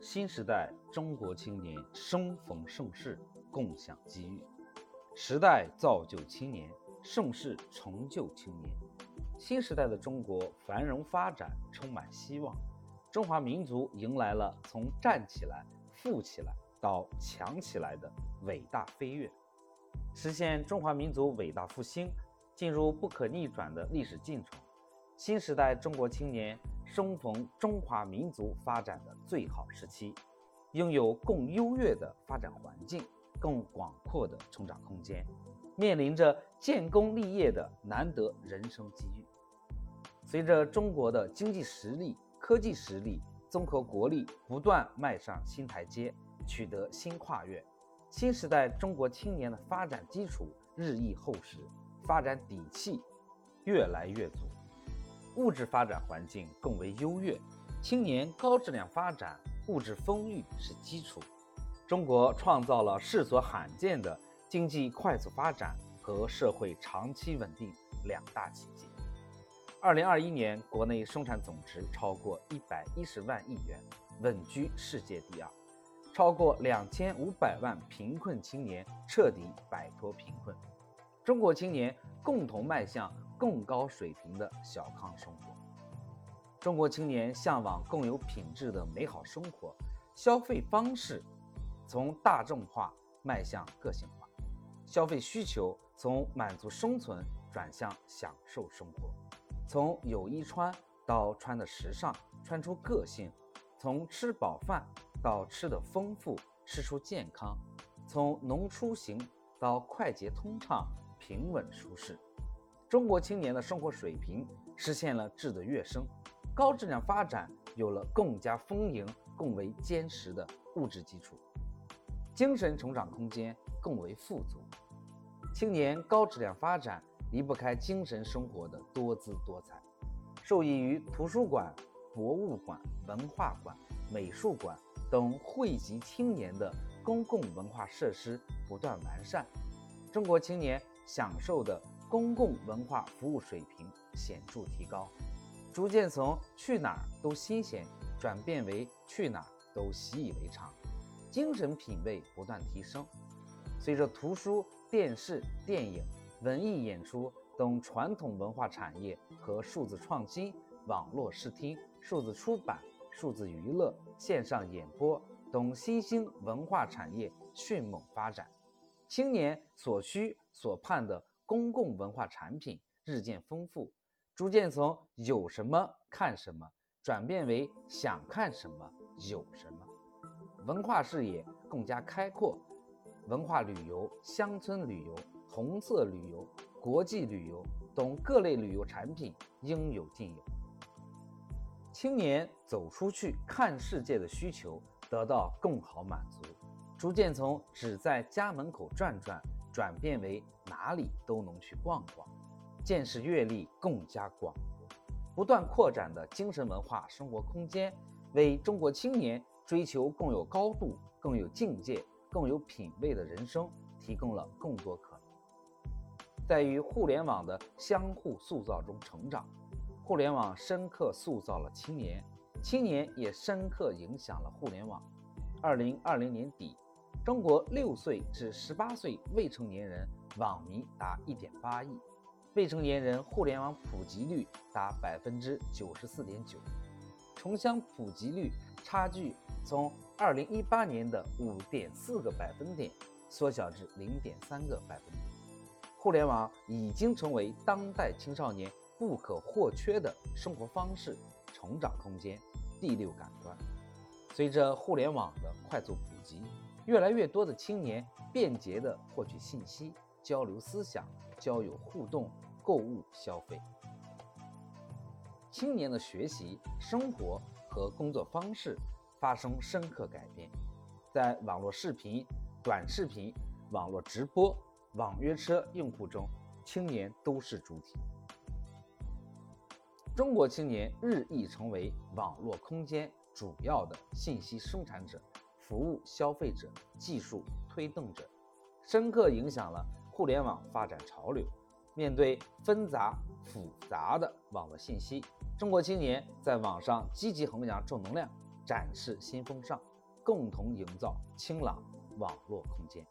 新时代中国青年生逢盛世，共享机遇。时代造就青年，盛世成就青年。新时代的中国繁荣发展充满希望，中华民族迎来了从站起来、富起来到强起来的伟大飞跃，实现中华民族伟大复兴进入不可逆转的历史进程。新时代中国青年生逢中华民族发展的最好时期，拥有更优越的发展环境、更广阔的成长空间，面临着建功立业的难得人生机遇。随着中国的经济实力、科技实力、综合国力不断迈上新台阶，取得新跨越，新时代中国青年的发展基础日益厚实，发展底气越来越足，物质发展环境更为优越，青年高质量发展、物质丰裕是基础。中国创造了世所罕见的经济快速发展和社会长期稳定两大奇迹。二零二一年，国内生产总值超过一百一十万亿元，稳居世界第二；超过两千五百万贫困青年彻底摆脱贫困，中国青年共同迈向更高水平的小康生活。中国青年向往更有品质的美好生活，消费方式从大众化迈向个性化，消费需求从满足生存转向享受生活。从有衣穿到穿的时尚，穿出个性；从吃饱饭到吃的丰富，吃出健康；从农出行到快捷通畅、平稳舒适。中国青年的生活水平实现了质的跃升，高质量发展有了更加丰盈、更为坚实的物质基础，精神成长空间更为富足。青年高质量发展。离不开精神生活的多姿多彩，受益于图书馆、博物馆、文化馆、美术馆等惠及青年的公共文化设施不断完善，中国青年享受的公共文化服务水平显著提高，逐渐从去哪儿都新鲜转变为去哪儿都习以为常，精神品位不断提升。随着图书、电视、电影。文艺演出等传统文化产业和数字创新、网络视听、数字出版、数字娱乐、线上演播等新兴文化产业迅猛发展，青年所需所盼的公共文化产品日渐丰富，逐渐从有什么看什么转变为想看什么有什么，文化视野更加开阔，文化旅游、乡村旅游。红色旅游、国际旅游等各类旅游产品应有尽有，青年走出去看世界的需求得到更好满足，逐渐从只在家门口转转转变为哪里都能去逛逛，见识阅历更加广博，不断扩展的精神文化生活空间，为中国青年追求更有高度、更有境界、更有品位的人生提供了更多可能。在与互联网的相互塑造中成长，互联网深刻塑造了青年，青年也深刻影响了互联网。二零二零年底，中国六岁至十八岁未成年人网民达一点八亿，未成年人互联网普及率达百分之九十四点九，城乡普及率差距从二零一八年的五点四个百分点缩小至零点三个百分点。互联网已经成为当代青少年不可或缺的生活方式、成长空间、第六感官。随着互联网的快速普及，越来越多的青年便捷地获取信息、交流思想、交友互动、购物消费。青年的学习、生活和工作方式发生深刻改变，在网络视频、短视频、网络直播。网约车用户中，青年都是主体。中国青年日益成为网络空间主要的信息生产者、服务消费者、技术推动者，深刻影响了互联网发展潮流。面对纷杂复杂的网络信息。中国青年在网上积极弘扬正能量，展示新风尚，共同营造清朗网络空间。